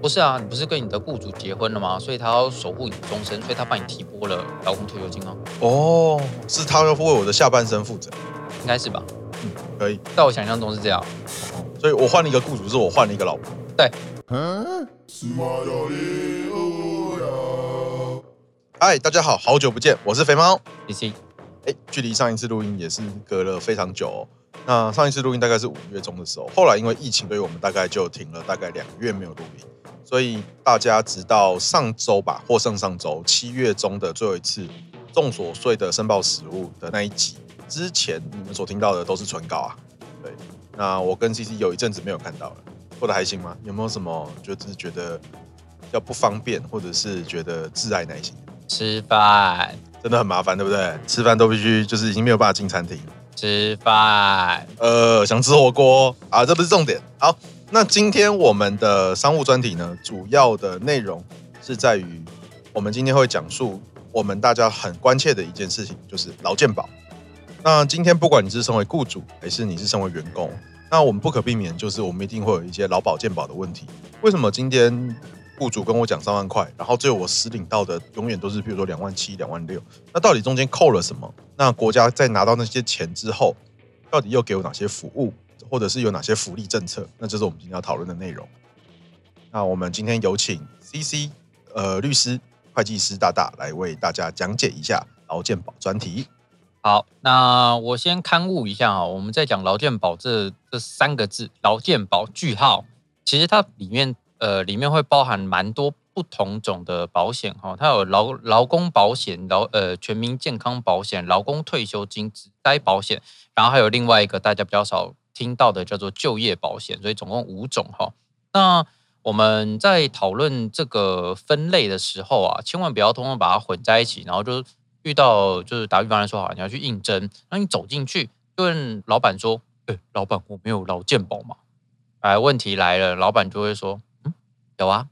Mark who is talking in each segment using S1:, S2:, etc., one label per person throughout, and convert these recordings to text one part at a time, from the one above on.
S1: 不是啊，你不是跟你的雇主结婚了吗？所以他要守护你终身，所以他帮你提拨了劳工退休金啊。
S2: 哦，是他要为我的下半生负责，
S1: 应该是吧？
S2: 嗯，可以。
S1: 在我想象中是这样。
S2: 所以我换了一个雇主，是我换了一个老婆。
S1: 对。
S2: 嗨，大家好，好久不见，我是肥猫。
S1: 谢谢。
S2: 哎，距离上一次录音也是隔了非常久哦。那上一次录音大概是五月中的时候，后来因为疫情，所以我们大概就停了大概两个月没有录音。所以大家直到上周吧，或上上周七月中的最后一次众所税的申报实物的那一集之前，你们所听到的都是唇膏啊。对，那我跟 CC 有一阵子没有看到了，过得还行吗？有没有什么就是觉得比较不方便，或者是觉得窒碍耐心？
S1: 吃饭
S2: 真的很麻烦，对不对？吃饭都必须就是已经没有办法进餐厅。
S1: 吃饭，
S2: 呃，想吃火锅啊，这不是重点。好，那今天我们的商务专题呢，主要的内容是在于我们今天会讲述我们大家很关切的一件事情，就是劳健保。那今天不管你是身为雇主还是你是身为员工，那我们不可避免就是我们一定会有一些劳保健保的问题。为什么今天？雇主跟我讲三万块，然后最后我实领到的永远都是，比如说两万七、两万六。那到底中间扣了什么？那国家在拿到那些钱之后，到底又给我哪些服务，或者是有哪些福利政策？那这是我们今天要讨论的内容。那我们今天有请 CC 呃律师、会计师大大来为大家讲解一下劳健保专题。
S1: 好，那我先勘误一下啊，我们在讲劳健保这这三个字，劳健保句号，其实它里面。呃，里面会包含蛮多不同种的保险哈，它有劳劳工保险、劳呃全民健康保险、劳工退休金、职灾保险，然后还有另外一个大家比较少听到的叫做就业保险，所以总共五种哈。那我们在讨论这个分类的时候啊，千万不要通通把它混在一起，然后就遇到就是打比方来说哈，你要去应征，那你走进去就问老板说：“哎，老板，我没有劳健保嘛？”哎，问题来了，老板就会说。有啊，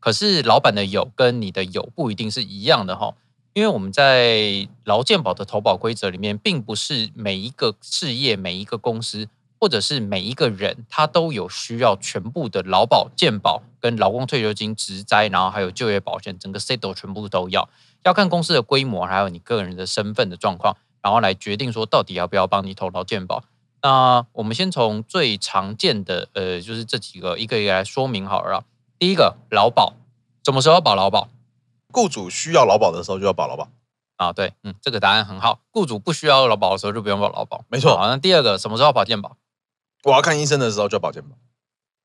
S1: 可是老板的有跟你的有不一定是一样的哈，因为我们在劳健保的投保规则里面，并不是每一个事业、每一个公司或者是每一个人，他都有需要全部的劳保、健保跟劳工退休金、职灾，然后还有就业保险，整个 set 全部都要，要看公司的规模，还有你个人的身份的状况，然后来决定说到底要不要帮你投劳健保。那我们先从最常见的，呃，就是这几个一个一个来说明好了。第一个劳保，什么时候要保劳保？
S2: 雇主需要劳保的时候就要保劳保
S1: 啊。对，嗯，这个答案很好。雇主不需要劳保的时候就不用保劳保，
S2: 没错。
S1: 好，那第二个什么时候要保健保？
S2: 我要看医生的时候就要保健保。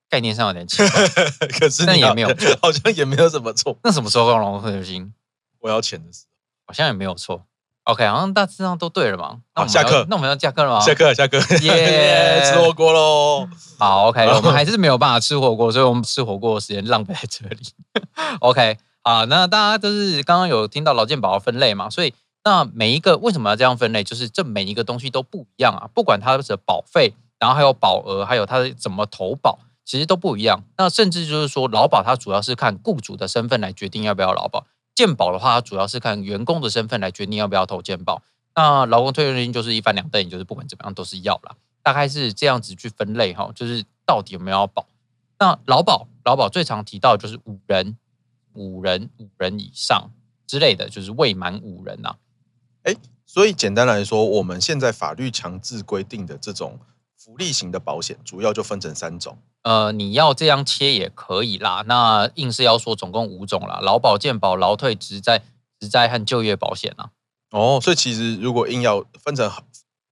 S1: 概念上有点奇怪，
S2: 可是那也没有错，好像也没有什么错。
S1: 那什么时候用劳工退休金？
S2: 我要钱的时候，
S1: 好像也没有错。OK，好像大致上都对了嘛。
S2: 好，下课。
S1: 那我们要下课了吗？
S2: 下课，下课。耶，吃火锅喽。
S1: 好，OK，我们还是没有办法吃火锅，所以我们吃火锅的时间浪费在这里。OK，好，那大家就是刚刚有听到劳健保的分类嘛？所以那每一个为什么要这样分类？就是这每一个东西都不一样啊，不管它的保费，然后还有保额，还有它的怎么投保，其实都不一样。那甚至就是说，劳保它主要是看雇主的身份来决定要不要劳保。健保的话，主要是看员工的身份来决定要不要投健保。那劳工退休金就是一翻两瞪，就是不管怎么样都是要啦。大概是这样子去分类哈，就是到底有没有要保。那劳保，劳保最常提到就是五人、五人、五人以上之类的，就是未满五人呐。
S2: 哎，所以简单来说，我们现在法律强制规定的这种福利型的保险，主要就分成三种。
S1: 呃，你要这样切也可以啦。那硬是要说，总共五种啦：劳保、健保、劳退、职灾、职灾和就业保险啊。
S2: 哦，所以其实如果硬要分成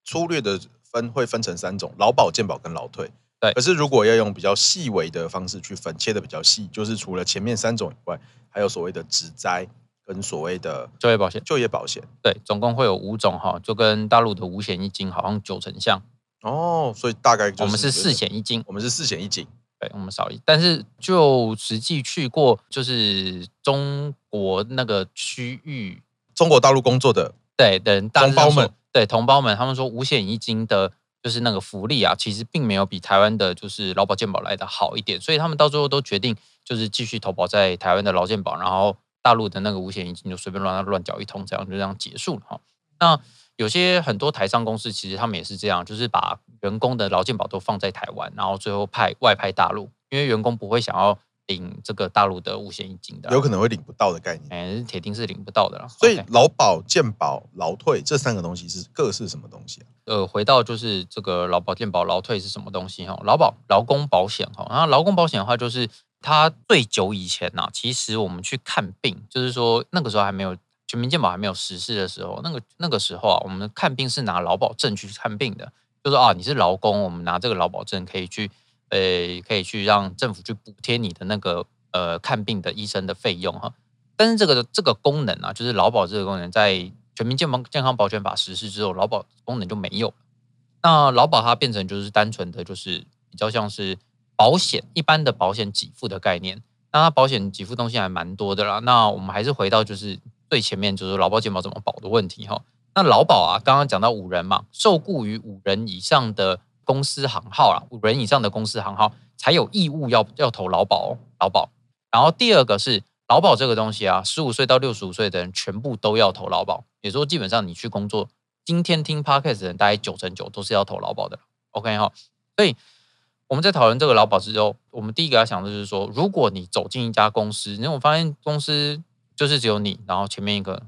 S2: 粗略的分，会分成三种：劳保、健保跟劳退。
S1: 对。
S2: 可是如果要用比较细微的方式去分，切的比较细，就是除了前面三种以外，还有所谓的职灾跟所谓的
S1: 就业保险。
S2: 就业保险。
S1: 对，总共会有五种哈，就跟大陆的五险一金好像九成像。
S2: 哦，所以大概就是
S1: 我们是四险一金，
S2: 我们是四险一金，
S1: 对，我们少一，但是就实际去过，就是中国那个区域，
S2: 中国大陆工作的，
S1: 对的
S2: 同胞们，
S1: 对同胞们，他们说五险一金的，就是那个福利啊，其实并没有比台湾的，就是劳保健保来的好一点，所以他们到最后都决定，就是继续投保在台湾的劳健保，然后大陆的那个五险一金就随便乱乱缴一通，这样就这样结束了哈。那有些很多台商公司其实他们也是这样，就是把员工的劳健保都放在台湾，然后最后派外派大陆，因为员工不会想要领这个大陆的五险一金的，
S2: 有可能会领不到的概念。
S1: 哎，铁定是领不到的了。
S2: 所以劳保、健保、劳退这三个东西是各是什么东西啊？
S1: 呃，回到就是这个劳保、健保、劳退是什么东西哈？劳保、劳工保险哈，然后劳工保险的话，就是它最久以前呐，其实我们去看病，就是说那个时候还没有全民健保还没有实施的时候，那个那个时候啊，我们看病是拿劳保证去看病的，就是啊，你是劳工，我们拿这个劳保证可以去。呃，可以去让政府去补贴你的那个呃看病的医生的费用哈，但是这个这个功能啊，就是劳保这个功能，在全民健保健康保险法实施之后，劳保功能就没有。那劳保它变成就是单纯的就是比较像是保险一般的保险给付的概念。那它保险给付东西还蛮多的啦。那我们还是回到就是最前面就是劳保健保怎么保的问题哈。那劳保啊，刚刚讲到五人嘛，受雇于五人以上的。公司行号啊，五人以上的公司行号才有义务要要投劳保哦，劳保。然后第二个是劳保这个东西啊，十五岁到六十五岁的人全部都要投劳保。也就是，基本上你去工作，今天听 Podcast 的人大概九成九都是要投劳保的。OK 哈，所以我们在讨论这个劳保之后，我们第一个要想的就是说，如果你走进一家公司，因为我发现公司就是只有你，然后前面一个，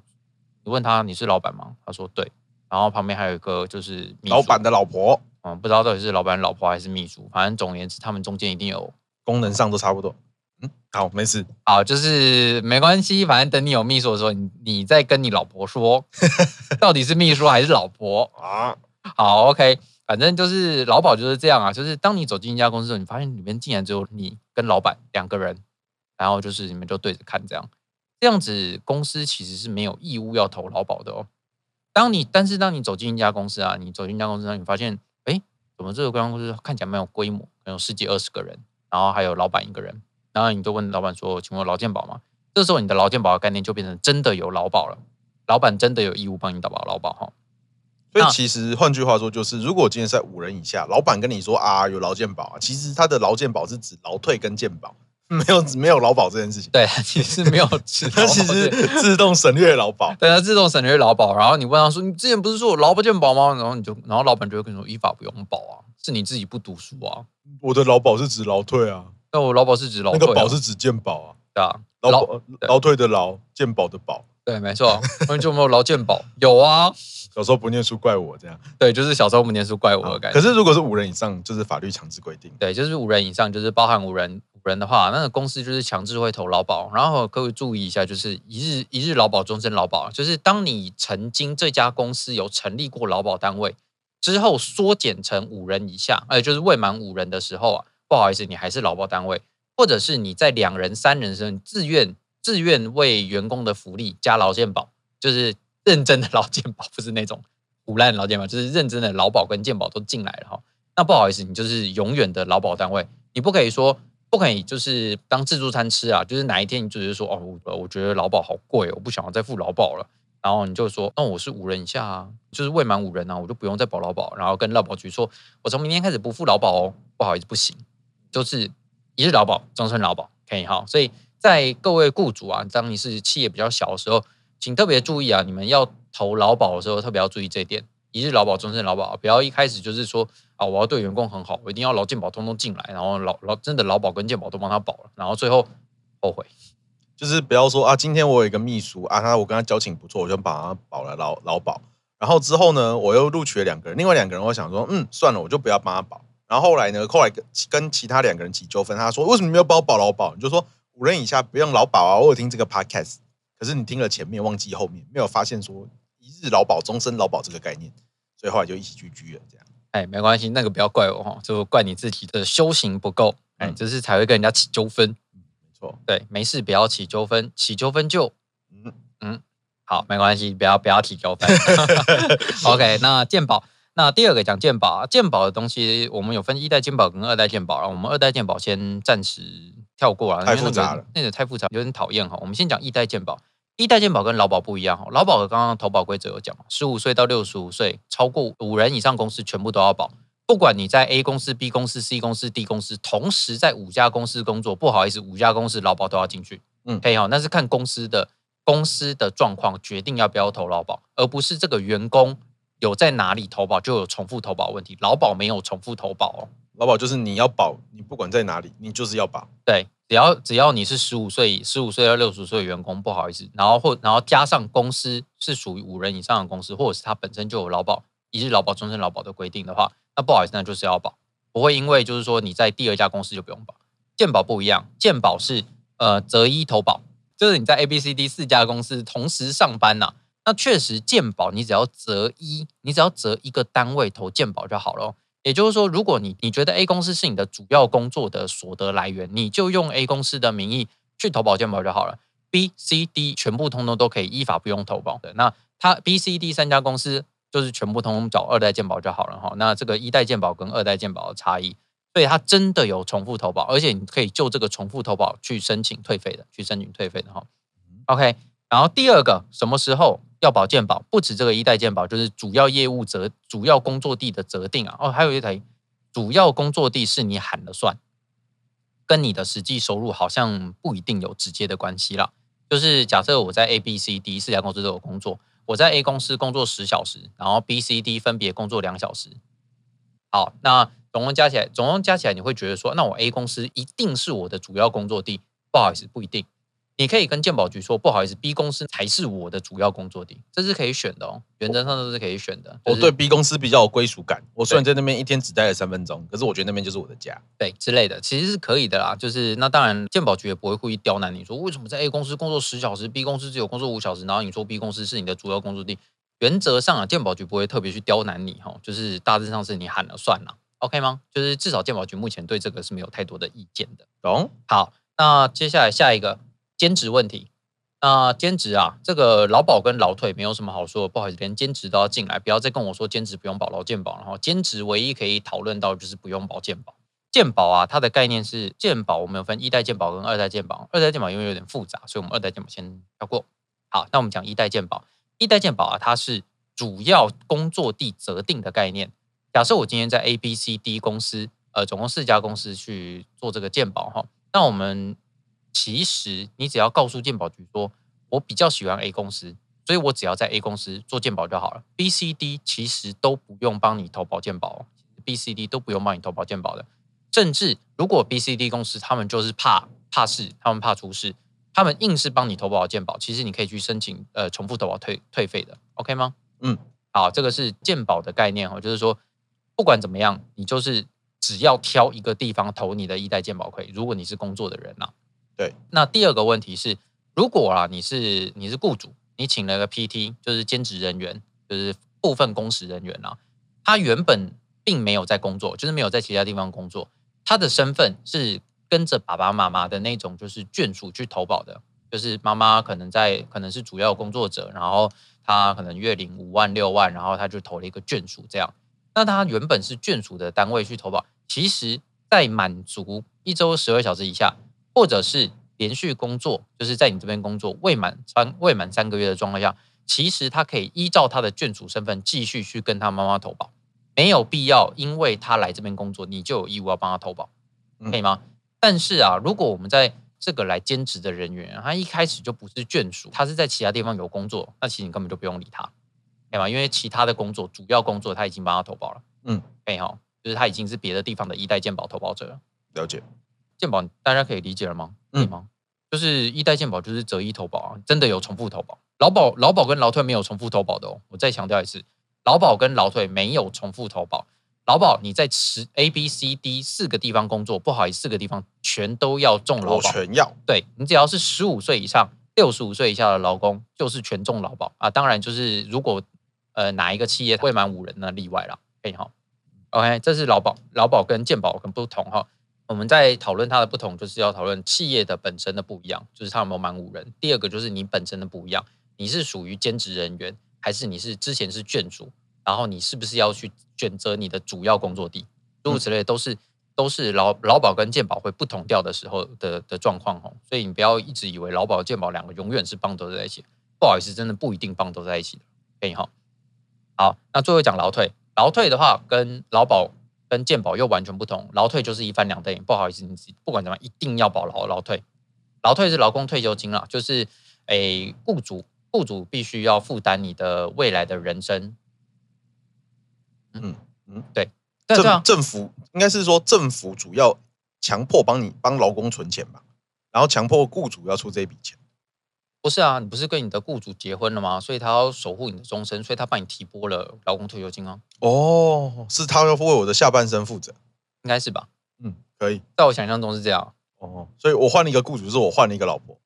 S1: 你问他你是老板吗？他说对，然后旁边还有一个就是
S2: 老板的老婆。
S1: 嗯，不知道到底是老板、老婆还是秘书，反正总而言之，他们中间一定有
S2: 功能上都差不多。嗯，好，没事。
S1: 好，就是没关系，反正等你有秘书的时候，你你再跟你老婆说，到底是秘书还是老婆啊？好，OK，反正就是老保就是这样啊，就是当你走进一家公司的时候，你发现里面竟然只有你跟老板两个人，然后就是你们就对着看这样，这样子公司其实是没有义务要投劳保的哦。当你但是当你走进一家公司啊，你走进一家公司，你发现。怎么这个公司看起来没有规模，有十几二十个人，然后还有老板一个人，然后你就问老板说：“请问劳健保吗？”这时候你的劳健保的概念就变成真的有劳保了，老板真的有义务帮你打保劳保哈。
S2: 所以其实换句话说，就是如果今天在五人以下，老板跟你说啊有劳健保啊，其实他的劳健保是指劳退跟健保。没有没有劳保这件事情，
S1: 对，其实没有，它
S2: 其实自动省略劳保，
S1: 对，它自动省略劳保。然后你问他说：“你之前不是说我劳保健保吗？”然后你就，然后老板就会跟你说：“依法不用保啊，是你自己不读书啊。”
S2: 我的劳保是指劳退啊，
S1: 那我劳保是指劳退，
S2: 那个保是指健保啊，
S1: 对啊，
S2: 劳保劳退的劳，健保的保，
S1: 对，没错。那就没有劳健保？有啊，
S2: 小时候不念书怪我这样，
S1: 对，就是小时候不念书怪我的感
S2: 觉。可是如果是五人以上，就是法律强制规定，
S1: 对，就是五人以上，就是包含五人五。人的话，那个公司就是强制会投劳保，然后各位注意一下，就是一日一日劳保，终身劳保，就是当你曾经这家公司有成立过劳保单位之后，缩减成五人以下，呃，就是未满五人的时候啊，不好意思，你还是劳保单位，或者是你在两人、三人时自愿自愿为员工的福利加劳健保，就是认真的劳健保，不是那种唬烂劳健保，就是认真的劳保跟健保都进来了哈。那不好意思，你就是永远的劳保单位，你不可以说。不可以，就是当自助餐吃啊！就是哪一天你就是说哦，我觉得劳保好贵，我不想要再付劳保了。然后你就说，那我是五人以下啊，就是未满五人啊，我就不用再保劳保。然后跟劳保局说，我从明天开始不付劳保哦。不好意思，不行，就是一日劳保，终身劳保，可以哈。所以在各位雇主啊，当你是企业比较小的时候，请特别注意啊，你们要投劳保的时候，特别要注意这一点。一日劳保，终身劳保，不要一开始就是说啊，我要对员工很好，我一定要劳健保通通进来，然后劳劳真的劳保跟健保都帮他保了，然后最后后悔。
S2: 就是不要说啊，今天我有一个秘书啊，他我跟他交情不错，我就把他保了劳劳保，然后之后呢，我又录取了两个人，另外两个人我想说，嗯，算了，我就不要帮他保。然后后来呢，后来跟跟其他两个人起纠纷，他说为什么没有帮我保劳保？你就说五人以下不用劳保啊，我有听这个 podcast，可是你听了前面忘记后面，没有发现说。一日劳保、终身劳保这个概念，所以后来就一起聚居了。这样，
S1: 哎，没关系，那个不要怪我哈，就怪你自己的修行不够，哎、嗯，就是才会跟人家起纠纷。
S2: 嗯，没错，
S1: 对，没事，不要起纠纷，起纠纷就，嗯嗯，好，没关系，不要不要起纠纷。OK，那鉴宝，那第二个讲鉴宝啊，健保的东西，我们有分一代鉴宝跟二代鉴宝，然后我们二代鉴宝先暂时跳过了，
S2: 太复杂了，
S1: 那个太复杂，有点讨厌哈。我们先讲一代健保。一代健保跟劳保不一样哈，劳保的刚刚投保规则有讲，十五岁到六十五岁，超过五人以上公司全部都要保，不管你在 A 公司、B 公司、C 公司、D 公司，同时在五家公司工作，不好意思，五家公司劳保都要进去，嗯，可以哈，那是看公司的公司的状况决定要不要投劳保，而不是这个员工有在哪里投保就有重复投保问题，劳保没有重复投保哦，
S2: 劳保就是你要保，你不管在哪里，你就是要保，
S1: 对。只要只要你是十五岁十五岁到六十岁的员工，不好意思，然后或然后加上公司是属于五人以上的公司，或者是它本身就有劳保一日劳保、终身劳保的规定的话，那不好意思，那就是要保，不会因为就是说你在第二家公司就不用保。健保不一样，健保是呃择一投保，就是你在 A、B、C、D 四家公司同时上班呐、那确实健保你只要择一，你只要择一个单位投健保就好了。也就是说，如果你你觉得 A 公司是你的主要工作的所得来源，你就用 A 公司的名义去投保健保就好了。B、C、D 全部通通都可以依法不用投保的。那它 B、C、D 三家公司就是全部通通找二代健保就好了哈。那这个一代健保跟二代健保的差异，所以它真的有重复投保，而且你可以就这个重复投保去申请退费的，去申请退费的哈。OK，然后第二个什么时候？要保健保，不止这个一代健保，就是主要业务责、主要工作地的责定啊。哦，还有一台，主要工作地是你喊了算，跟你的实际收入好像不一定有直接的关系啦。就是假设我在 A、B、C、D 四家公司都有工作，我在 A 公司工作十小时，然后 B、C、D 分别工作两小时。好，那总共加起来，总共加起来，你会觉得说，那我 A 公司一定是我的主要工作地？不好意思，不一定。你可以跟鉴宝局说，不好意思，B 公司才是我的主要工作地，这是可以选的哦。原则上都是可以选的。
S2: 我对 B 公司比较有归属感。我虽然在那边一天只待了三分钟，可是我觉得那边就是我的家，
S1: 对之类的，其实是可以的啦。就是那当然，鉴宝局也不会故意刁难你说，为什么在 A 公司工作十小时，B 公司只有工作五小时，然后你说 B 公司是你的主要工作地。原则上啊，鉴宝局不会特别去刁难你哈，就是大致上是你喊了算了，OK 吗？就是至少鉴宝局目前对这个是没有太多的意见的。
S2: 懂？
S1: 好，那接下来下一个兼职问题。那兼职啊，这个劳保跟劳退没有什么好说，不好意思，连兼职都要进来，不要再跟我说兼职不用保劳健保，然后兼职唯一可以讨论到就是不用保健保。健保啊，它的概念是健保，我们有分一代健保跟二代健保，二代健保因为有点复杂，所以我们二代健保先跳过。好，那我们讲一代健保，一代健保啊，它是主要工作地择定的概念。假设我今天在 A、B、C、D 公司，呃，总共四家公司去做这个健保哈，那我们。其实你只要告诉鉴保局说，我比较喜欢 A 公司，所以我只要在 A 公司做鉴保就好了。B、C、D 其实都不用帮你投保鉴保，B、C、D 都不用帮你投保鉴保的。甚至如果 B、C、D 公司他们就是怕怕事，他们怕出事，他们硬是帮你投保鉴保，其实你可以去申请呃重复投保退退费的，OK 吗？
S2: 嗯，
S1: 好，这个是鉴保的概念哈，就是说不管怎么样，你就是只要挑一个地方投你的一代健保可以。如果你是工作的人呐。
S2: 对，
S1: 那第二个问题是，如果啊你是你是雇主，你请了个 PT，就是兼职人员，就是部分工时人员啊，他原本并没有在工作，就是没有在其他地方工作，他的身份是跟着爸爸妈妈的那种，就是眷属去投保的，就是妈妈可能在可能是主要工作者，然后他可能月领五万六万，然后他就投了一个眷属这样，那他原本是眷属的单位去投保，其实在满足一周十二小时以下。或者是连续工作，就是在你这边工作未满三未满三个月的状况下，其实他可以依照他的眷属身份继续去跟他妈妈投保，没有必要因为他来这边工作，你就有义务要帮他投保，可以吗？但是啊，如果我们在这个来兼职的人员，他一开始就不是眷属，他是在其他地方有工作，那其实你根本就不用理他，可以吗？因为其他的工作主要工作他已经帮他投保了，
S2: 嗯，
S1: 可以哈，就是他已经是别的地方的一代健保投保者了，
S2: 了解。
S1: 健保大家可以理解了吗？可以吗？嗯、就是一代健保就是择一投保啊，真的有重复投保。劳保劳保跟劳退没有重复投保的哦。我再强调一次，劳保跟劳退没有重复投保。劳保你在十 A B C D 四个地方工作，不好意思，四个地方全都要中劳保，
S2: 全要。
S1: 对，你只要是十五岁以上、六十五岁以下的劳工，就是全中劳保啊。当然就是如果呃哪一个企业未满五人呢，例外了。可以哈。OK，这是劳保，劳保跟健保很不同哈。我们在讨论它的不同，就是要讨论企业的本身的不一样，就是它有没有满五人。第二个就是你本身的不一样，你是属于兼职人员，还是你是之前是眷属？然后你是不是要去选择你的主要工作地？诸如此类，都是都是劳劳保跟健保会不同调的时候的的状况哦。所以你不要一直以为劳保健保两个永远是绑都在一起，不好意思，真的不一定绑都在一起的。可以哈。好，那最后讲劳退，劳退的话跟劳保。跟健保又完全不同，劳退就是一翻两瞪眼。不好意思，你不管怎么样，一定要保劳劳退。劳退是劳工退休金啦，就是诶，雇主雇主必须要负担你的未来的人生。
S2: 嗯嗯，
S1: 对，
S2: 政政府应该是说政府主要强迫帮你帮劳工存钱吧？然后强迫雇主要出这笔钱。
S1: 不是啊，你不是跟你的雇主结婚了吗？所以他要守护你的终身，所以他帮你提拨了劳工退休金啊。
S2: 哦，是他要为我的下半生负责，
S1: 应该是吧？
S2: 嗯，可以。
S1: 在我想象中是这样。
S2: 哦，所以我换了一个雇主，是我换了一个老婆。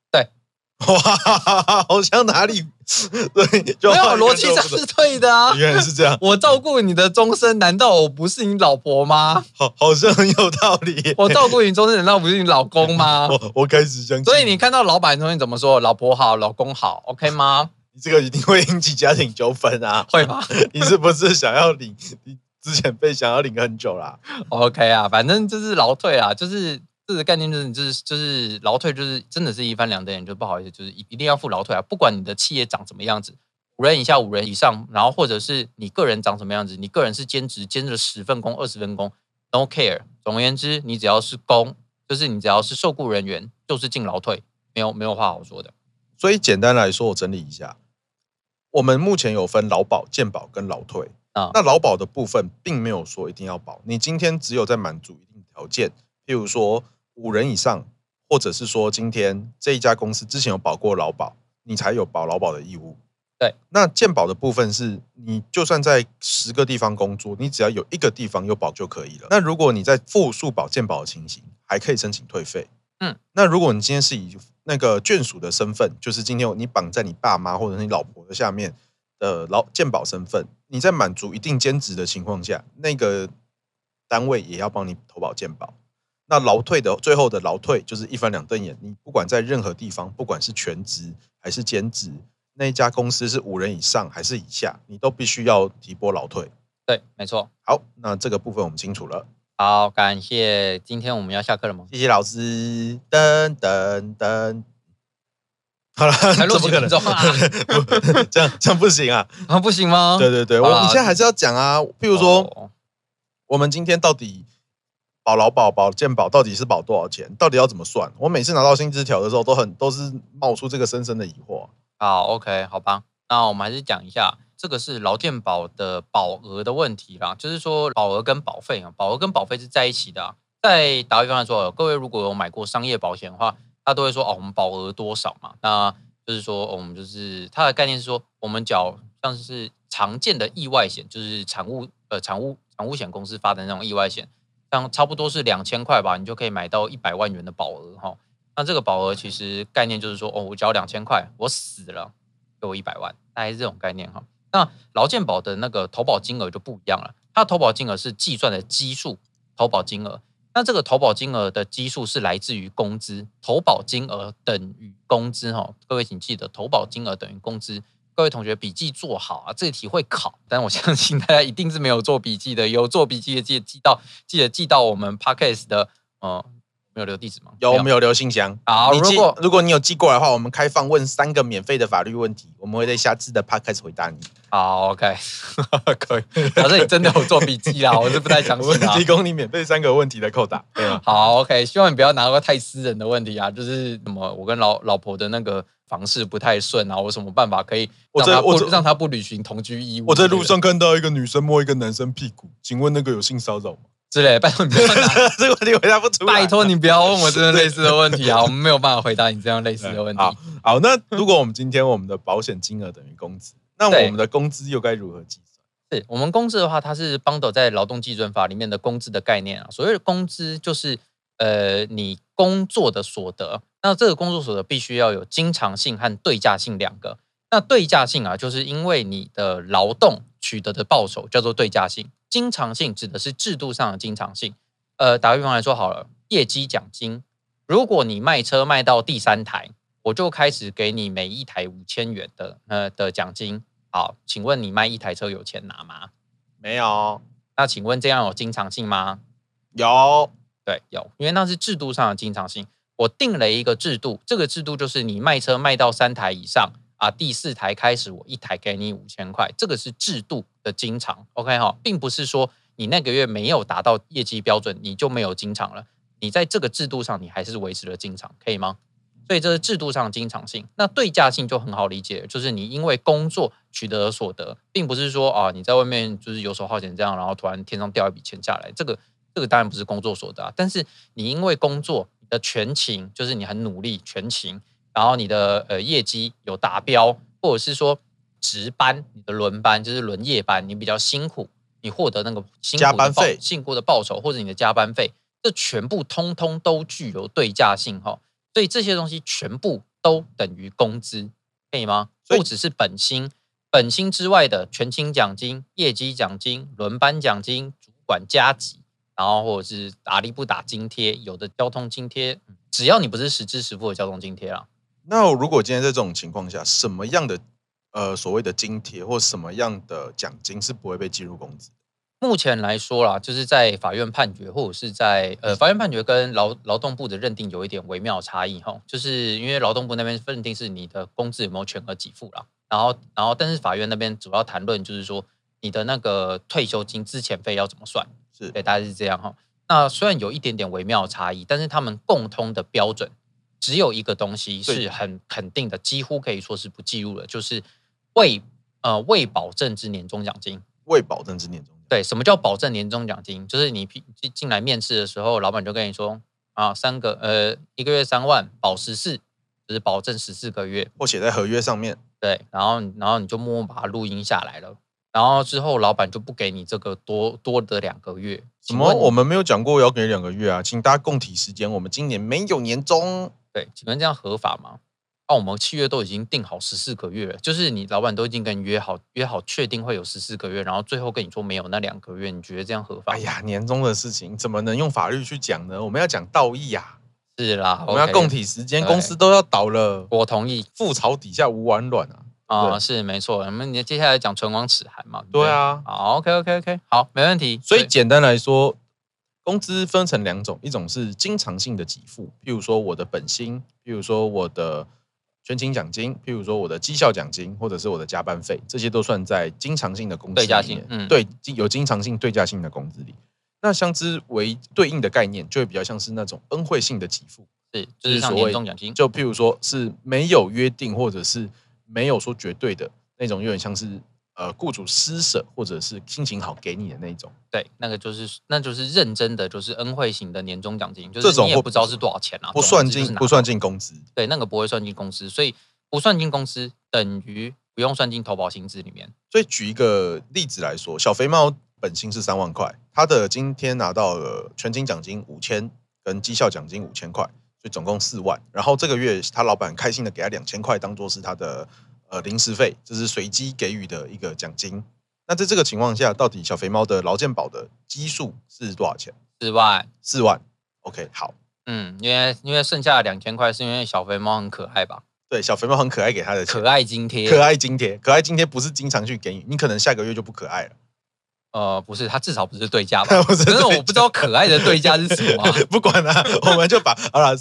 S1: 对。
S2: 哇，好像哪里 对？就
S1: 没有逻辑上是对的啊！
S2: 原来是这样。
S1: 我照顾你的终身，难道我不是你老婆吗？
S2: 好，好像很有道理。
S1: 我照顾你终身，难道不是你老公吗？
S2: 我我开始相信。
S1: 所以你看到老板的东西怎么说？老婆好，老公好，OK 吗？
S2: 你这个一定会引起家庭纠纷啊！
S1: 会吗？
S2: 你是不是想要领？你之前被想要领很久啦
S1: ？OK 啊，反正就是劳退啊，就是。这个概念就是，就是就是劳退，就是真的是一翻两瞪眼，就不好意思，就是一一定要付劳退啊！不管你的企业长什么样子，五人以下、五人以上，然后或者是你个人长什么样子，你个人是兼职，兼着十份工、二十份工，no care。总而言之，你只要是工，就是你只要是受雇人员，就是进劳退，没有没有话好说的。
S2: 所以简单来说，我整理一下，我们目前有分劳保、健保跟劳退啊。那劳保的部分并没有说一定要保，你今天只有在满足一定条件，譬如说。五人以上，或者是说今天这一家公司之前有保过劳保，你才有保劳保的义务。
S1: 对，
S2: 那健保的部分是你就算在十个地方工作，你只要有一个地方有保就可以了。那如果你在复数保健保的情形，还可以申请退费。
S1: 嗯，
S2: 那如果你今天是以那个眷属的身份，就是今天你绑在你爸妈或者是你老婆的下面的劳健保身份，你在满足一定兼职的情况下，那个单位也要帮你投保健保。那劳退的最后的劳退就是一翻两瞪眼，你不管在任何地方，不管是全职还是兼职，那一家公司是五人以上还是以下，你都必须要提拨劳退。
S1: 对，没错。
S2: 好，那这个部分我们清楚了。
S1: 好，感谢。今天我们要下课了吗？
S2: 谢谢老师。噔噔噔。好了，
S1: 还录 几分钟啊？
S2: 这样这样不行啊？
S1: 啊，不行吗？
S2: 对对对，我你现在还是要讲啊。譬如说，哦、我们今天到底。保劳保、保健保到底是保多少钱？到底要怎么算？我每次拿到薪资条的时候，都很都是冒出这个深深的疑惑。
S1: 好，OK，好吧，那我们还是讲一下，这个是劳健保的保额的问题啦。就是说，保额跟保费啊，保额跟保费是在一起的啊。在打比方来说，各位如果有买过商业保险的话，他都会说哦，我们保额多少嘛？那就是说，我们就是它的概念是说，我们缴像是常见的意外险，就是产物呃产物产物险公司发的那种意外险。像差不多是两千块吧，你就可以买到一百万元的保额哈。那这个保额其实概念就是说，哦，我交两千块，我死了给我一百万，大概是这种概念哈。那劳健保的那个投保金额就不一样了，它投保金额是计算的基数投保金额。那这个投保金额的基数是来自于工资，投保金额等于工资哈。各位请记得，投保金额等于工资。各位同学笔记做好啊，这题会考，但我相信大家一定是没有做笔记的。有做笔记的记得记到，记得记到我们 Podcast 的，呃，没有留地址吗？
S2: 有，我们有留信箱。
S1: 好，如果
S2: 如果你有寄过来的话，我们开放问三个免费的法律问题，我们会在下次的 Podcast 回答你。
S1: 好，OK，可以。假设你真的有做笔记啦，我是不太相信的。
S2: 提供你免费三个问题的扣打。对啊。
S1: 好，OK，希望你不要拿个太私人的问题啊，就是什么我跟老老婆的那个。房事不太顺啊，我什么办法可以让他不我让他不履行同居义务？
S2: 我在路上看到一个女生摸一个男生屁股，请问那个有性骚扰吗？
S1: 之类，拜托你不要拿
S2: 这个问题回答不出来。
S1: 拜托你不要问我这样类似的问题啊，我们没有办法回答你这样类似的问题。
S2: 好，好，那如果我们今天我们的保险金额等于工资，那我们的工资又该如何计算？
S1: 是我们工资的话，它是 bundle 在劳动基准法里面的工资的概念啊。所谓的工资就是呃你工作的所得。那这个工作所得必须要有经常性和对价性两个。那对价性啊，就是因为你的劳动取得的报酬叫做对价性。经常性指的是制度上的经常性。呃，打个比方来说好了，业绩奖金，如果你卖车卖到第三台，我就开始给你每一台五千元的呃的奖金。好，请问你卖一台车有钱拿吗？
S2: 没有。
S1: 那请问这样有经常性吗？
S2: 有。
S1: 对，有，因为那是制度上的经常性。我定了一个制度，这个制度就是你卖车卖到三台以上啊，第四台开始我一台给你五千块，这个是制度的经常，OK 哈，并不是说你那个月没有达到业绩标准你就没有经常了，你在这个制度上你还是维持了经常，可以吗？所以这是制度上的经常性。那对价性就很好理解，就是你因为工作取得的所得，并不是说啊你在外面就是游手好闲这样，然后突然天上掉一笔钱下来，这个这个当然不是工作所得啊，但是你因为工作。的全勤，就是你很努力全勤，然后你的呃业绩有达标，或者是说值班，你的轮班就是轮夜班，你比较辛苦，你获得那个辛苦
S2: 加班费、
S1: 辛苦的报酬，或者你的加班费，这全部通通都具有对价性哈。所以这些东西全部都等于工资，可以吗？不只是本薪，本薪之外的全勤奖金、业绩奖金、轮班奖金、主管加级，然后或者是打力不打津贴，有的交通津贴，只要你不是实支实付的交通津贴啊。
S2: 那如果今天在这种情况下，什么样的呃所谓的津贴或什么样的奖金是不会被计入工资？
S1: 目前来说啦，就是在法院判决或者是在呃法院判决跟劳劳动部的认定有一点微妙差异哈，就是因为劳动部那边认定是你的工资有没有全额给付啦，然后然后但是法院那边主要谈论就是说你的那个退休金之前费要怎么算，是对，大概是这样哈。那虽然有一点点微妙差异，但是他们共通的标准只有一个东西是很肯定的，几乎可以说是不计入的，就是未呃未保证之年终奖金，
S2: 未保证之年终。
S1: 对，什么叫保证年终奖金？就是你进进来面试的时候，老板就跟你说啊，三个呃一个月三万，保十四，就是保证十四个月，
S2: 或写在合约上面。
S1: 对，然后然后你就默默把它录音下来了，然后之后老板就不给你这个多多的两个月。
S2: 什么？我们没有讲过要给两个月啊，请大家共体时间。我们今年没有年终。
S1: 对，请问这样合法吗？啊，我们契约都已经定好十四个月了，就是你老板都已经跟你约好，约好确定会有十四个月，然后最后跟你说没有那两个月，你觉得这样合法？
S2: 哎呀，年终的事情怎么能用法律去讲呢？我们要讲道义呀、
S1: 啊。是啦，
S2: 我们要共体时间，公司都要倒了，
S1: 我同意。
S2: 覆巢底下无完卵啊！
S1: 啊、哦，是没错。我们你接下来讲唇亡齿寒嘛？对，
S2: 对啊。
S1: 好，OK，OK，OK，好，没问题。
S2: 所以简单来说，工资分成两种，一种是经常性的给付，譬如说我的本薪，譬如说我的。全勤奖金，譬如说我的绩效奖金，或者是我的加班费，这些都算在经常性的工资里面。对价性，嗯，对，有经常性、对价性的工资里。那相之为对应的概念，就会比较像是那种恩惠性的给付，
S1: 是，就是所谓奖金。
S2: 就譬如说是没有约定，或者是没有说绝对的那种，有点像是。呃，雇主施舍或者是心情好给你的那种，
S1: 对，那个就是那就是认真的，就是恩惠型的年终奖金，就是你也不知道是多少钱啊，
S2: 不算进不算进工资，
S1: 对，那个不会算进工资，所以不算进工资等于不用算进投保薪资里面。
S2: 所以举一个例子来说，小肥猫本薪是三万块，他的今天拿到了全勤奖金五千跟绩效奖金五千块，所以总共四万。然后这个月他老板开心的给他两千块，当做是他的。呃，临时费这是随机给予的一个奖金。那在这个情况下，到底小肥猫的劳健保的基数是多少钱？
S1: 四万，
S2: 四万。OK，好。
S1: 嗯，因为因为剩下的两千块是因为小肥猫很可爱吧？
S2: 对，小肥猫很可爱，给他的
S1: 可爱津贴，
S2: 可爱津贴，可爱津贴不是经常去给你，你可能下个月就不可爱了。
S1: 呃，不是，他至少不是对价吧？不是，可是我不知道可爱的对价是什么、啊。
S2: 不管了、啊，我们就把好了，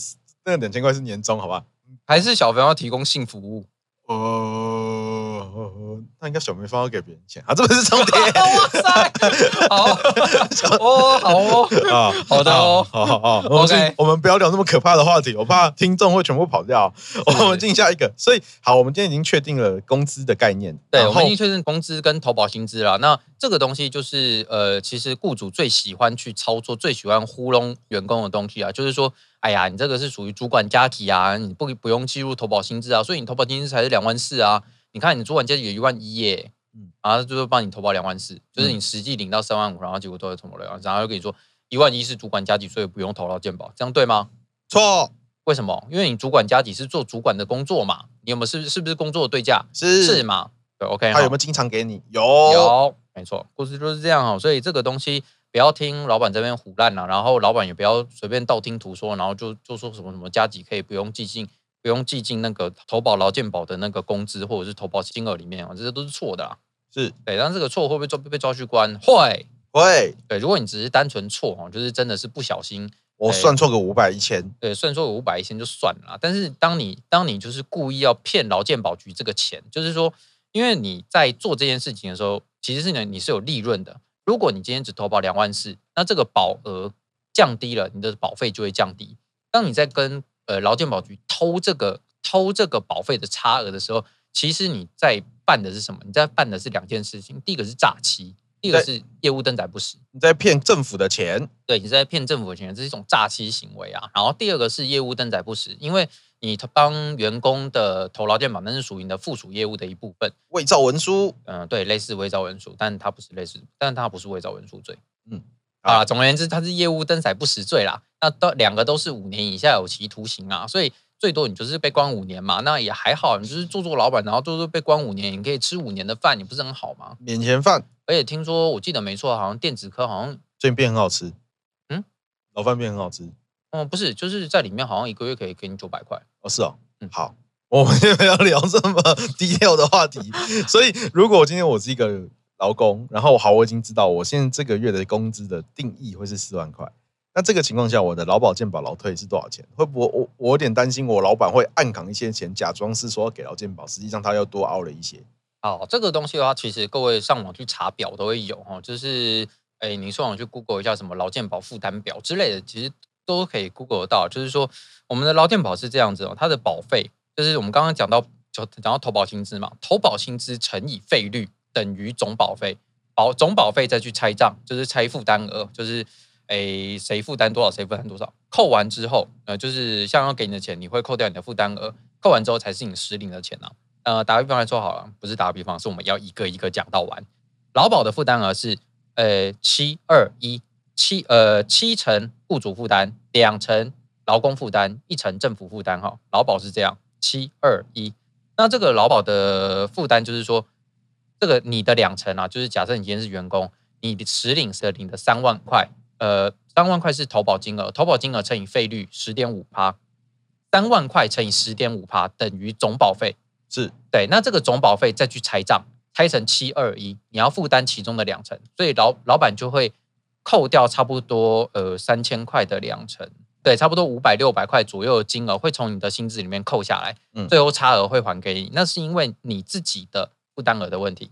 S2: 那两千块是年终，好吧？
S1: 还是小肥猫提供性服务？Oh.
S2: 哦，那应该小肥猫要给别人钱啊，这不是重点。哇塞，
S1: 好 哦，好哦，啊，好的哦，
S2: 好好好，OK，我们不要聊那么可怕的话题，我怕听众会全部跑掉。我们进下一个，所以好，我们今天已经确定了工资的概念，
S1: 对，我们已经确定工资跟投保薪资了。那这个东西就是呃，其实雇主最喜欢去操作、最喜欢糊弄员工的东西啊，就是说。哎呀，你这个是属于主管加给啊，你不不用计入投保薪资啊，所以你投保薪资才是两万四啊。你看你主管加给有一万一耶，嗯，然后就是帮你投保两万四，就是你实际领到三万五，然后结果都是投保两万，然后又跟你说一万一是主管加级，所以不用投到健保，这样对吗？
S2: 错，
S1: 为什么？因为你主管加级是做主管的工作嘛，你有没有是是不是工作的对价？
S2: 是
S1: 是嘛？对，OK，
S2: 他有没有经常给你？有
S1: 有，没错，故事就是这样哈，所以这个东西。不要听老板这边胡乱了，然后老板也不要随便道听途说，然后就就说什么什么加给可以不用计进，不用计进那个投保劳健保的那个工资或者是投保金额里面啊，这些都是错的啦。
S2: 是对，
S1: 但这个错会不会抓被抓去关？会
S2: 会。对，
S1: 如果你只是单纯错哦，就是真的是不小心，
S2: 我算错个五百一千，
S1: 对，算错个五百一千就算了。但是当你当你就是故意要骗劳健保局这个钱，就是说，因为你在做这件事情的时候，其实是呢你是有利润的。如果你今天只投保两万四，那这个保额降低了，你的保费就会降低。当你在跟呃劳健保局偷这个偷这个保费的差额的时候，其实你在办的是什么？你在办的是两件事情。第一个是诈欺，第一个是业务登载不实，
S2: 你在骗政府的钱，
S1: 对，你在骗政府的钱，这是一种诈欺行为啊。然后第二个是业务登载不实，因为你帮员工的投劳健保，那是属于你的附属业务的一部分，
S2: 伪造文书，
S1: 嗯，对，类似伪造文书，但它不是类似，但它不是伪造文书罪，嗯。
S2: 啊，
S1: 总而言之，他是业务登载不实罪啦。那都两个都是五年以下有期徒刑啊，所以最多你就是被关五年嘛。那也还好，你就是做做老板，然后做做被关五年，你可以吃五年的饭，你不是很好吗？
S2: 免钱饭。
S1: 而且听说，我记得没错，好像电子科好像
S2: 最近变很好吃。
S1: 嗯，
S2: 老饭变很好吃。
S1: 哦，不是，就是在里面好像一个月可以给你九百块。
S2: 哦，是哦。嗯，好，我们要不要聊这么 detail 的话题？所以，如果今天我是一个。劳工，然后好，我已经知道，我现在这个月的工资的定义会是四万块。那这个情况下，我的劳保健保劳退是多少钱？会不会我我有点担心，我老板会暗扛一些钱，假装是说要给劳健保，实际上他要多凹了一些。
S1: 好，这个东西的话，其实各位上网去查表都会有哦，就是哎，你上网去 Google 一下什么劳健保负担表之类的，其实都可以 Google 得到。就是说，我们的劳健保是这样子哦，它的保费就是我们刚刚讲到就讲到投保薪资嘛，投保薪资乘以费率。等于总保费，保总保费再去拆账，就是拆负担额，就是诶谁负担多少，谁负担多少，扣完之后，呃，就是像要给你的钱，你会扣掉你的负担额，扣完之后才是你实领的钱啊。呃，打个比方来说好了，不是打个比方，是我们要一个一个讲到完。劳保的负担额是呃七二一七呃七成雇主负担，两成劳工负担，一成政府负担哈。劳保是这样七二一，那这个劳保的负担就是说。这个你的两成啊，就是假设你今天是员工，你实领是领的三万块，呃，三万块是投保金额，投保金额乘以费率十点五趴，三万块乘以十点五趴等于总保费，
S2: 是
S1: 对。那这个总保费再去拆账，拆成七二一，你要负担其中的两成，所以老老板就会扣掉差不多呃三千块的两成，对，差不多五百六百块左右的金额会从你的薪资里面扣下来，嗯，最后差额会还给你，那是因为你自己的。负担额的问题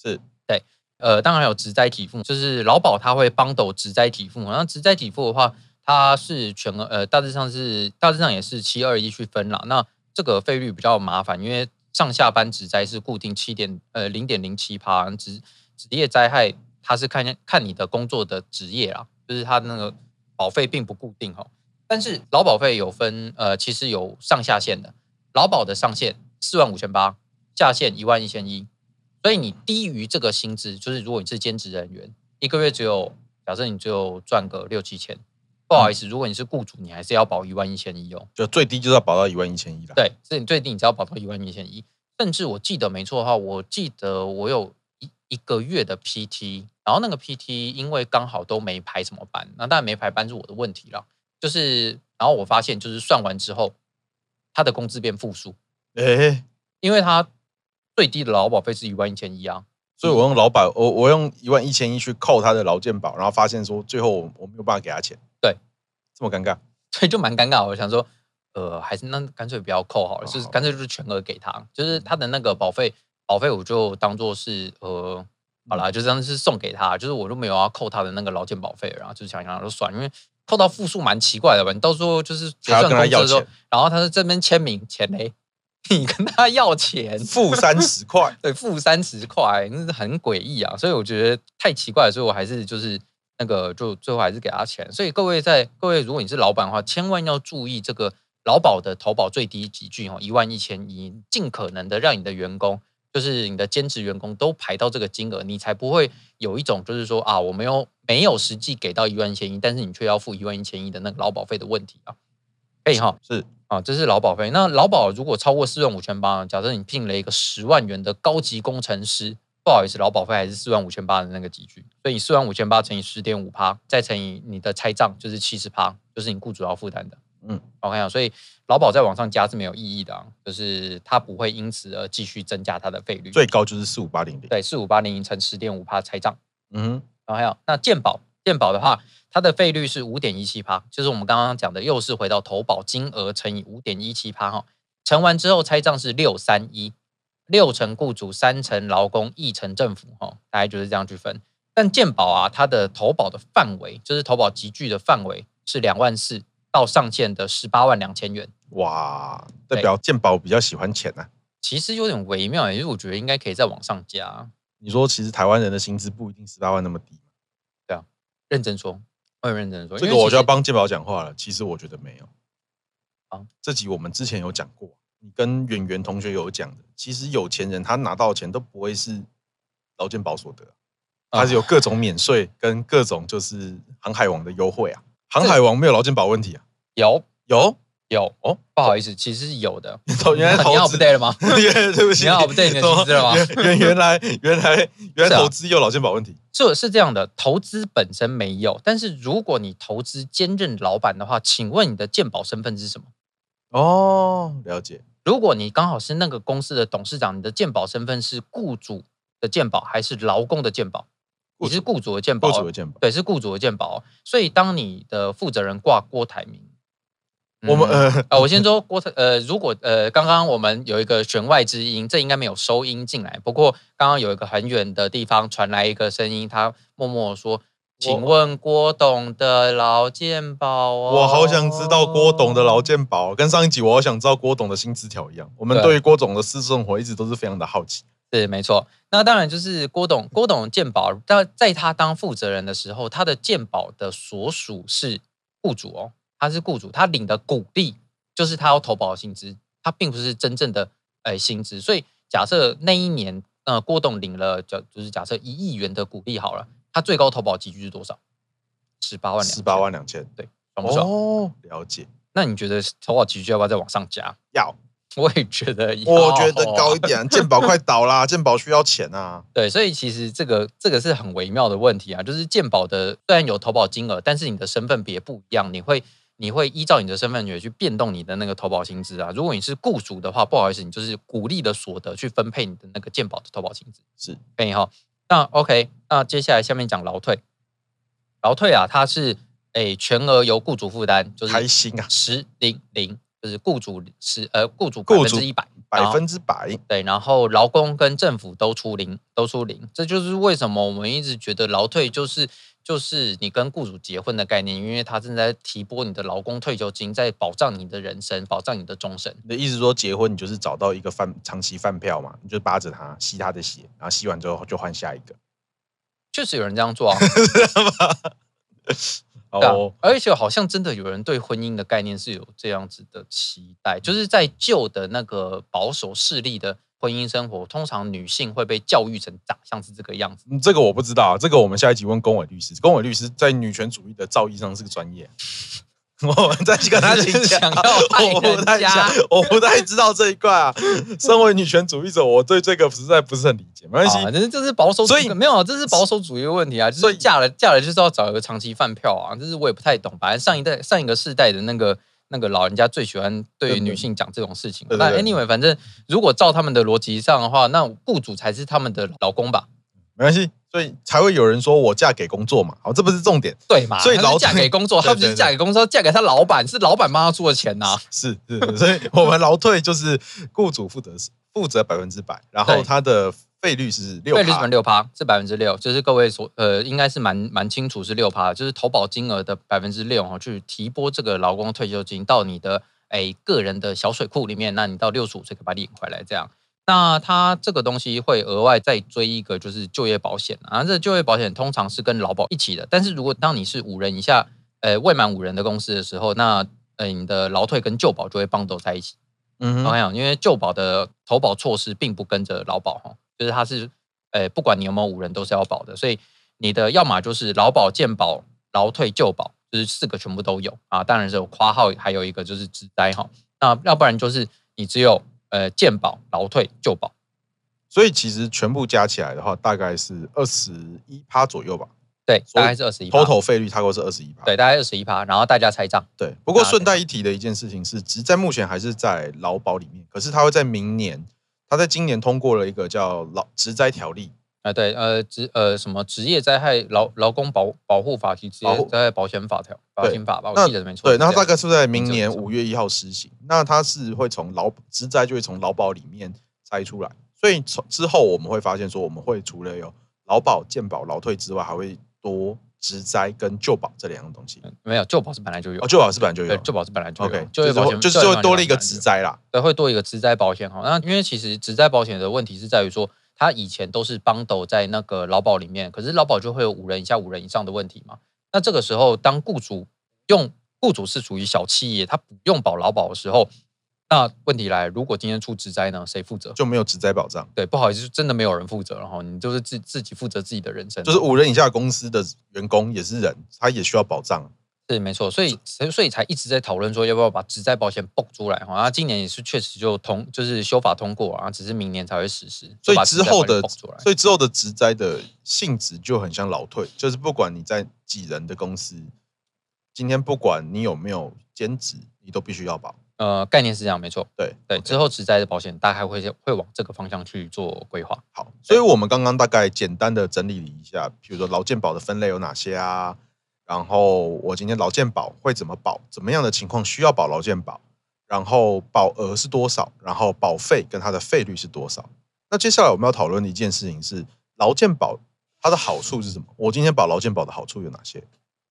S2: 是
S1: 对，呃，当然有职灾给付，就是劳保它会帮斗职灾给付。然后职灾给付的话，它是全额，呃，大致上是大致上也是七二一去分了。那这个费率比较麻烦，因为上下班职灾是固定七点呃零点零七趴，职职业灾害它是看看你的工作的职业啦，就是它那个保费并不固定哈。但是劳保费有分，呃，其实有上下限的，劳保的上限四万五千八。下限一万一千一，所以你低于这个薪资，就是如果你是兼职人员，一个月只有假设你只有赚个六七千，不好意思，如果你是雇主，你还是要保一万一千一哦，
S2: 就最低就是要保到一万一千一了。
S1: 对，所以你最低你只要保到一万一千一，甚至我记得没错的话，我记得我有一一个月的 PT，然后那个 PT 因为刚好都没排什么班，那当然没排班是我的问题了，就是然后我发现就是算完之后，他的工资变负数，
S2: 诶，
S1: 因为他。最低的劳保费是一万一千一啊，
S2: 所以我用劳保，我我用一万一千一去扣他的劳健保，然后发现说最后我我没有办法给他钱，
S1: 对，
S2: 这么尴尬，
S1: 所以就蛮尴尬。我想说，呃，还是那干脆不要扣好了，就是干脆就是全额给他，就是他的那个保费，保费我就当做是呃，好啦，就这样是送给他，就是我都没有要扣他的那个劳健保费，然后就想想就算，因为扣到负数蛮奇怪的吧，你到时候就是结算工资的时候，然后他在这边签名钱嘞。你跟他要钱，
S2: 付三十块，
S1: 对，付三十块，那是很诡异啊！所以我觉得太奇怪了，所以我还是就是那个，就最后还是给他钱。所以各位在各位，如果你是老板的话，千万要注意这个劳保的投保最低级距哦，一万一千一，尽可能的让你的员工，就是你的兼职员工都排到这个金额，你才不会有一种就是说啊，我没有没有实际给到一万一千一，但是你却要付一万一千一的那个劳保费的问题啊。哎哈，
S2: 是。
S1: 啊，这是劳保费。那劳保如果超过四万五千八，假设你聘了一个十万元的高级工程师，不好意思，劳保费还是四万五千八的那个集聚。所以你四万五千八乘以十点五趴，再乘以你的拆账，就是七十趴，就是你雇主要负担的。嗯，OK 啊。所以劳保再往上加是没有意义的啊，就是它不会因此而继续增加它的费率。
S2: 最高就是四五八零零。
S1: 对，四五八零零乘十点五趴拆账。
S2: 嗯，
S1: 然后还有那健保，健保的话。它的费率是五点一七趴，就是我们刚刚讲的，又是回到投保金额乘以五点一七趴哈，乘完之后拆账是六三一，六成雇主，三成劳工，一成政府哈，大概就是这样去分。但健保啊，它的投保的范围，就是投保集聚的范围是两万四到上限的十八万两千元。
S2: 哇，代表健保比较喜欢钱呐、啊。
S1: 其实有点微妙，因为我觉得应该可以再往上加。
S2: 你说其实台湾人的薪资不一定十八万那么低。
S1: 认真说，我很认真说，
S2: 这个我就要帮健保讲话了。其实我觉得没有。
S1: 啊，
S2: 这集我们之前有讲过，你跟圆圆同学有讲的，其实有钱人他拿到的钱都不会是劳健保所得，他是有各种免税跟各种就是航海王的优惠啊。航海王没有劳健保问题啊？
S1: 有
S2: 有。
S1: 有哦，不好意思，其实是有的。
S2: 原来 投资
S1: 对了吗？
S2: 对不起，
S1: 你要 update 你的薪资了吗？
S2: 原原来原来原来投资有老健保问题，
S1: 是是这样的，投资本身没有，但是如果你投资兼任老板的话，请问你的健保身份是什么？
S2: 哦，了解。
S1: 如果你刚好是那个公司的董事长，你的健保身份是雇主的健保还是劳工的健保？你是雇主的健保，
S2: 雇主的健保，
S1: 对，是雇主的健保。所以当你的负责人挂郭台铭。
S2: 我们呃，
S1: 呃，我先说郭特呃，如果呃，刚刚我们有一个弦外之音，这应该没有收音进来。不过刚刚有一个很远的地方传来一个声音，他默默说：“请问郭董的劳健保哦。”
S2: 我好想知道郭董的劳健保，跟上一集我好想知道郭董的薪资条一样。我们对于郭董的私生活一直都是非常的好奇。
S1: 对，没错。那当然就是郭董，郭董健保，在在他当负责人的时候，他的健保的所属是雇主哦。他是雇主，他领的股利就是他要投保的薪资，他并不是真正的诶薪资。所以假设那一年呃郭董领了，就就是假设一亿元的股利好了，他最高投保级距是多少？十八万两。
S2: 十八万两千，
S1: 对，爽不爽？
S2: 哦，了解。
S1: 那你觉得投保级距要不要再往上加？
S2: 要。
S1: 我也觉得要，
S2: 我觉得高一点。健保快倒啦，健保需要钱啊。
S1: 对，所以其实这个这个是很微妙的问题啊，就是健保的虽然有投保金额，但是你的身份别不一样，你会。你会依照你的身份去去变动你的那个投保薪资啊。如果你是雇主的话，不好意思，你就是股利的所得去分配你的那个健保的投保薪资。
S2: 是，
S1: 可以哈。那 OK，那接下来下面讲劳退。劳退啊，它是诶全额由雇主负担，就是
S2: 开心啊，
S1: 十零零，就是雇主十呃雇主百分之一百，
S2: 百分之百。
S1: 对，然后劳工跟政府都出零，都出零。这就是为什么我们一直觉得劳退就是。就是你跟雇主结婚的概念，因为他正在提拨你的劳工退休金，在保障你的人生，保障你的终身。
S2: 你的意思说，结婚你就是找到一个饭长期饭票嘛？你就扒着他吸他的血，然后吸完之后就换下一个。
S1: 确实有人这样做啊，
S2: 哦、
S1: 啊，而且好像真的有人对婚姻的概念是有这样子的期待，就是在旧的那个保守势力的。婚姻生活通常女性会被教育成长相是这个样子，
S2: 这个我不知道，这个我们下一集问龚伟律师。龚伟律师在女权主义的造诣上是个专业，我们再去跟他请教。我不太想，我不太知道这一块啊。身为女权主义者，我对这个实在不是很理解。没关系，
S1: 反正这是保守主义，所以没有，这是保守主义的问题啊。所以嫁了嫁了就是要找一个长期饭票啊，这是我也不太懂。反正上一代上一个世代的那个。那个老人家最喜欢对女性讲这种事情。那 anyway，反正如果照他们的逻辑上的话，那雇主才是他们的老公吧？
S2: 没关系，所以才会有人说我嫁给工作嘛。好，这不是重点，
S1: 对嘛？所以老嫁给工作，他不是嫁给工作，嫁给他老板，是老板帮他出的钱呐。是是，所以我们劳退就是雇主负责负责百分之百，然后他的。费率是六，费率是六趴，是百分之六，就是各位所呃，应该是蛮蛮清楚是六趴，就是投保金额的百分之六哈，去提拨这个劳工退休金到你的诶个人的小水库里面，那你到六十五岁可以把它领回来这样。那它这个东西会额外再追一个就是就业保险啊，这就业保险通常是跟劳保一起的，但是如果当你是五人以下，呃未满五人的公司的时候，那呃你的劳退跟就保就会 bundle 在一起。嗯，OK，因为就保的投保措施并不跟着劳保哈。就是它是，呃，不管你有没有五人都是要保的，所以你的要么就是劳保、健保、劳退、旧保，就是四个全部都有啊。当然是有括号，还有一个就是职灾哈。那要不然就是你只有呃健保、劳退、旧保。
S2: 所以其实全部加起来的话，大概是二十一趴左右吧。
S1: 对，大概是二十一。
S2: total 费率差不多是二十一趴。
S1: 对，大概二十一趴，然后大家拆账。
S2: 对，不过顺带一提的一件事情是，只在目前还是在劳保里面，可是它会在明年。他在今年通过了一个叫劳职灾条例
S1: 啊，对，呃，职呃什么职业灾害劳劳工保保护法及职业灾害保险法条保险法吧，我记得没错。
S2: 对，那大概是在明年五月一号施行。那它是会从劳职灾就会从劳保里面拆出来，所以从之后我们会发现说，我们会除了有劳保、健保、劳退之外，还会多。职灾跟旧保这两样东西
S1: 没有，旧保是本来就有
S2: 哦，就保是本来就有，
S1: 旧保是本来就有。
S2: OK，就业保险就是会多了一个职灾啦，
S1: 对，会多一个职灾保险哈。那因为其实职灾保险的问题是在于说，它以前都是 bundle 在那个劳保里面，可是劳保就会有五人以下、五人以上的问题嘛。那这个时候，当雇主用雇主是属于小企业，他不用保劳保的时候，那问题来，如果今天出职灾呢，谁负责？
S2: 就没有职灾保障。
S1: 对，不好意思，真的没有人负责，然后你就是自自己负责自己的人生。
S2: 就是五人以下公司的员工也是人，他也需要保障。
S1: 是没错，所以所以才一直在讨论说要不要把职灾保险蹦出来哈。然后今年也是确实就通，就是修法通过啊，只是明年才会实施。
S2: 所以之后的，所以之后的职灾的性质就很像老退，就是不管你在几人的公司，今天不管你有没有兼职，你都必须要保。
S1: 呃，概念是这样，没错。
S2: 对
S1: 对，之后职灾的保险大概会会往这个方向去做规划。
S2: 好，所以我们刚刚大概简单的整理了一下，比如说劳健保的分类有哪些啊？然后我今天劳健保会怎么保？怎么样的情况需要保劳健保？然后保额是多少？然后保费跟它的费率是多少？那接下来我们要讨论的一件事情是劳健保它的好处是什么？我今天保劳健保的好处有哪些？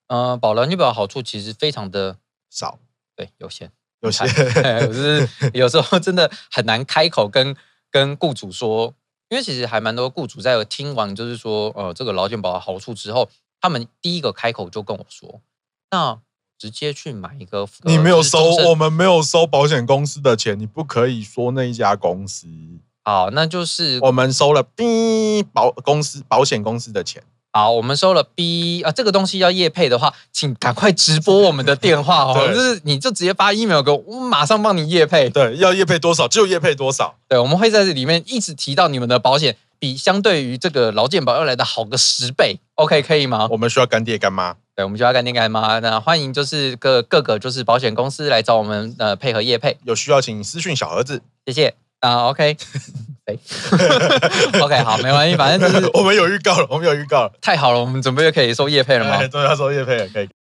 S1: 呃，保劳健保的好处其实非常的
S2: 少，
S1: 对，有限，
S2: 有些。
S1: 就 是有时候真的很难开口跟跟雇主说，因为其实还蛮多雇主在听完就是说呃这个劳健保的好处之后。他们第一个开口就跟我说：“那直接去买一个。”
S2: 你没有收，我们没有收保险公司的钱，你不可以说那一家公司。
S1: 好，那就是
S2: 我们收了 B 保公司保险公司的钱。
S1: 好，我们收了 B 啊，这个东西要业配的话，请赶快直播我们的电话哦，就是你就直接发 email 给我，我马上帮你业配。
S2: 对，要业配多少就业配多少。
S1: 对，我们会在这里面一直提到你们的保险。比相对于这个劳健保要来的好个十倍，OK 可以吗？
S2: 我们需要干爹干妈，
S1: 对，我们需要干爹干妈。那欢迎就是各各个就是保险公司来找我们呃配合业配，
S2: 有需要请私讯小盒子，
S1: 谢谢啊。OK，哎，OK 好，没关系，反正就是
S2: 我们有预告了，我们有预告了，
S1: 太好了，我们准备就可以收叶配了吗？
S2: 对，要收叶配了，可以。